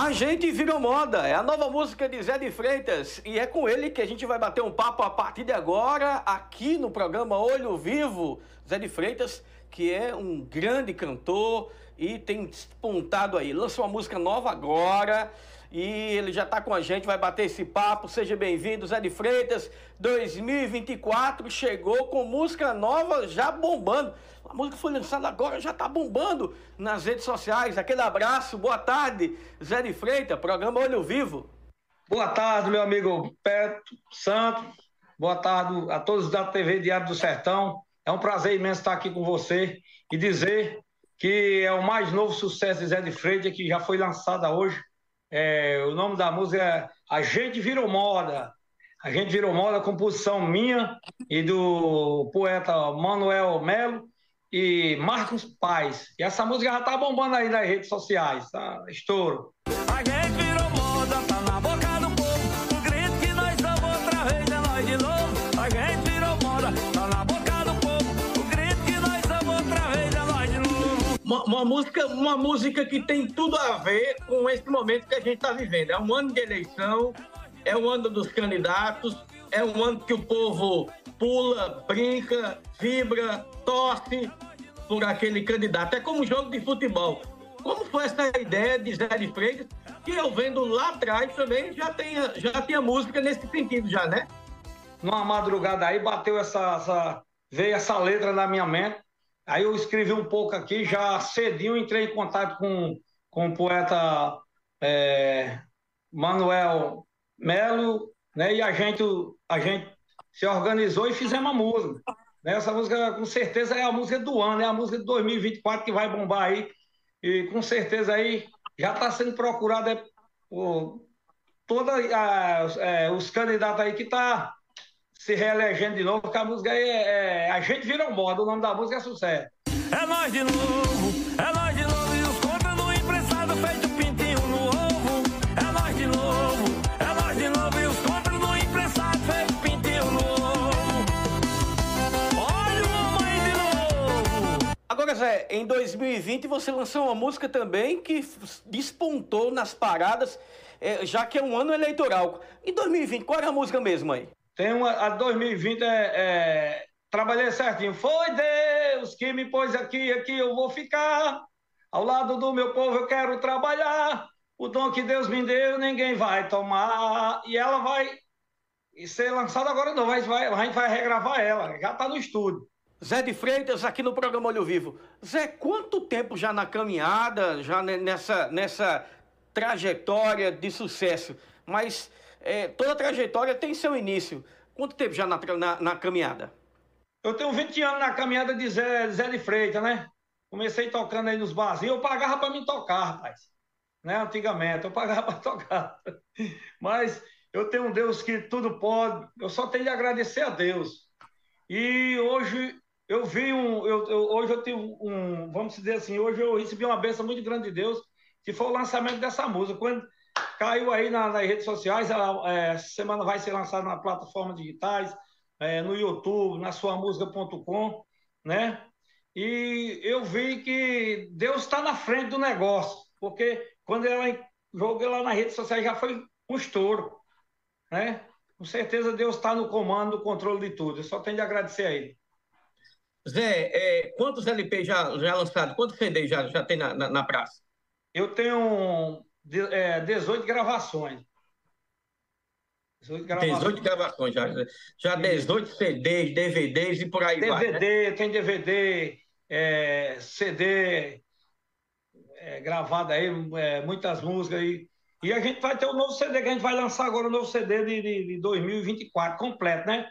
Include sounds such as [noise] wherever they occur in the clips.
A gente virou moda, é a nova música de Zé de Freitas e é com ele que a gente vai bater um papo a partir de agora aqui no programa Olho Vivo. Zé de Freitas, que é um grande cantor e tem despontado aí, lançou uma música nova agora e ele já está com a gente, vai bater esse papo. Seja bem-vindo, Zé de Freitas. 2024 chegou com música nova já bombando. A música foi lançada agora, já está bombando nas redes sociais. Aquele abraço, boa tarde, Zé de Freitas, programa Olho Vivo. Boa tarde, meu amigo Petro Santos. Boa tarde a todos da TV Diário do Sertão. É um prazer imenso estar aqui com você e dizer que é o mais novo sucesso de Zé de Freitas, que já foi lançada hoje é, o nome da música é A Gente Virou Moda. A Gente Virou Moda, composição minha e do poeta Manuel Melo e Marcos Paz. E essa música já tá bombando aí nas redes sociais, tá? Estouro. A gente virou moda, tá na boca do povo. O grito que nós damos outra vez é nós de novo. A gente virou moda, tá na boca do povo. O grito que nós damos outra vez é nós de novo. Uma, uma música, uma música que tem tudo a ver com esse momento que a gente está vivendo. É um ano de eleição, é o ano dos candidatos, é um ano que o povo pula, brinca, vibra, torce por aquele candidato. É como um jogo de futebol. Como foi essa ideia de Zé de Freitas, que eu vendo lá atrás também já, tenha, já tinha música nesse sentido já, né? Numa madrugada aí bateu essa, essa veio essa letra na minha mente. Aí eu escrevi um pouco aqui, já cedinho entrei em contato com, com o poeta é, Manuel Melo, né? E a gente, a gente se organizou e fizemos uma música. Né? Essa música, com certeza, é a música do ano, é a música de 2024 que vai bombar aí. E com certeza aí já está sendo procurada por todos é, os candidatos aí que tá se reelegendo de novo, porque a música aí é, é A Gente Vira Moda, o nome da música é sucesso. É nós de novo, em 2020 você lançou uma música também que despontou nas paradas, eh, já que é um ano eleitoral. Em 2020, qual era a música mesmo aí? Tem uma, a 2020 é, é, trabalhei certinho. Foi Deus que me pôs aqui, aqui eu vou ficar. Ao lado do meu povo eu quero trabalhar. O dom que Deus me deu ninguém vai tomar. E ela vai ser lançada agora não, vai, a gente vai regravar ela. Já está no estúdio. Zé de Freitas, aqui no programa Olho Vivo. Zé, quanto tempo já na caminhada, já ne- nessa, nessa trajetória de sucesso? Mas eh, toda trajetória tem seu início. Quanto tempo já na, na, na caminhada? Eu tenho 20 anos na caminhada de Zé, Zé de Freitas, né? Comecei tocando aí nos barzinhos, eu pagava para me tocar, rapaz. Né? Antigamente, eu pagava [laughs] para tocar. Mas eu tenho um Deus que tudo pode, eu só tenho de agradecer a Deus. E hoje eu vi um, eu, eu- hoje eu tive um, vamos dizer assim, hoje eu recebi uma bênção muito grande de Deus, que foi o lançamento dessa música. Quando caiu aí na- nas redes sociais, ela, é, essa semana vai ser lançada na plataforma digitais, é, no YouTube, na suamusica.com, né? E eu vi que Deus está na frente do negócio, porque quando ela joguei lá nas redes sociais já foi um estouro, né? Com certeza Deus está no comando, no controle de tudo. Eu só tenho de agradecer a Ele. Zé, eh, quantos LP já, já lançados? Quantos CD já, já tem na, na, na praça? Eu tenho de- é, 18 gravações. 18 gravações. 18 gravações já. Já 18 CDs, DVDs e por aí vai. né? DVD, tem DVD, é, CD é, gravado aí, é, muitas músicas aí. E a gente vai ter o novo CD, que a gente vai lançar agora, o novo CD de, de, de 2024, completo, né?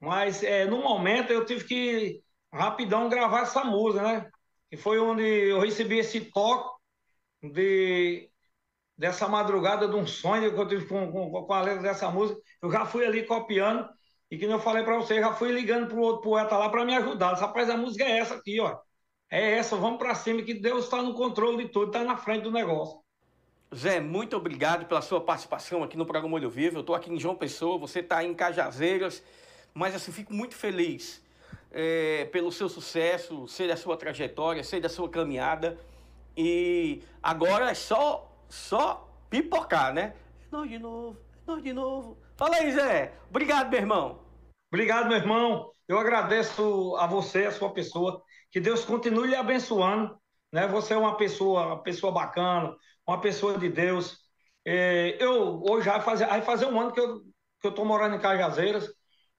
Mas é, no momento eu tive que rapidão gravar essa música, né? Que foi onde eu recebi esse toque de, dessa madrugada de um sonho que eu tive com, com, com a letra dessa música. Eu já fui ali copiando e que eu falei para você, já fui ligando para o outro poeta lá para me ajudar. Rapaz, a música é essa aqui, ó. É essa, vamos para cima, que Deus está no controle de tudo, está na frente do negócio. Zé, muito obrigado pela sua participação aqui no programa Olho Vivo. Eu estou aqui em João Pessoa, você está em Cajazeiras, mas assim, fico muito feliz eh, pelo seu sucesso, sei da sua trajetória, sei da sua caminhada. E agora é só, só pipocar, né? É nós de novo, é nós de novo. Fala aí, Zé. Obrigado, meu irmão. Obrigado, meu irmão. Eu agradeço a você, a sua pessoa. Que Deus continue lhe abençoando. Né? Você é uma pessoa, uma pessoa bacana, uma pessoa de Deus. É, eu hoje vai fazer, vai fazer um ano que eu que eu estou morando em Cajazeiras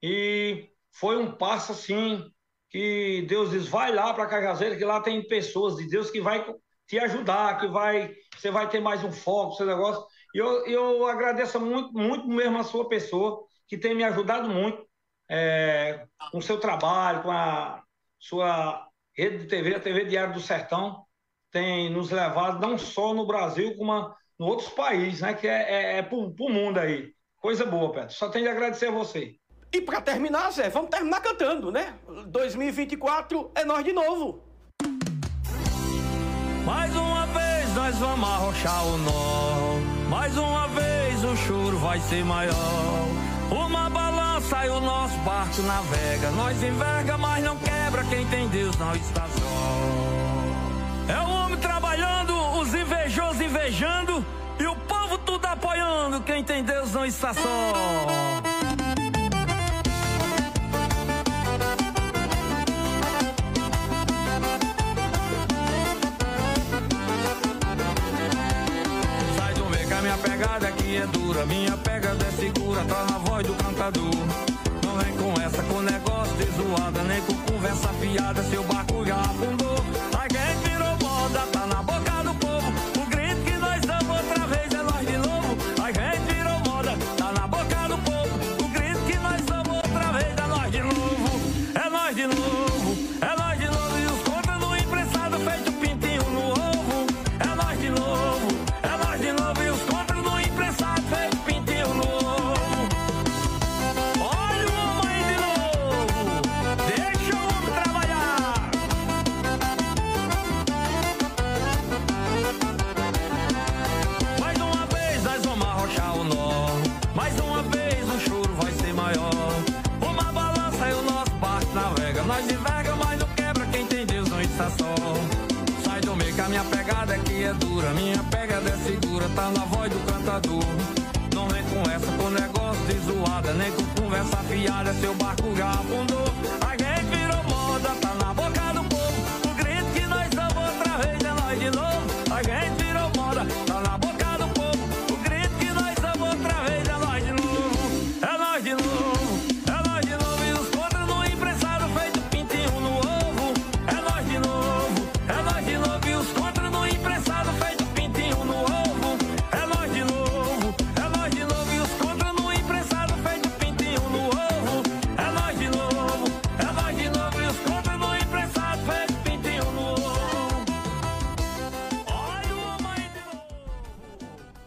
e foi um passo assim que Deus diz vai lá para Cajazeiras que lá tem pessoas de Deus que vai te ajudar, que vai você vai ter mais um foco, seu negócio. E eu, eu agradeço muito, muito mesmo a sua pessoa que tem me ajudado muito é, com o seu trabalho, com a sua rede de TV, a TV Diário do Sertão, tem nos levado não só no Brasil, como em outros países, né? Que é, é, é para o mundo aí. Coisa boa, Pedro. Só tenho de agradecer a você. E para terminar, Zé, vamos terminar cantando, né? 2024 é nós de novo. Mais uma vez nós vamos arrochar o nó. Mais uma vez o choro vai ser maior. Uma balança e o nosso barco navega. Nós enverga, mas não quebra. Quem tem Deus não está só. É o homem trabalhando, os invejosos invejando. E o povo tudo apoiando. Quem tem Deus não está só. Que pegada aqui é dura. Minha pegada é segura, tá na voz do cantador. Não vem com essa, com negócio de zoada, nem com conversa fiada. Seu barco já afundou. Tá na voz do cantador. Não vem com essa, com negócio de zoada, nem com conversa fiada. Seu barco já afundou. A virou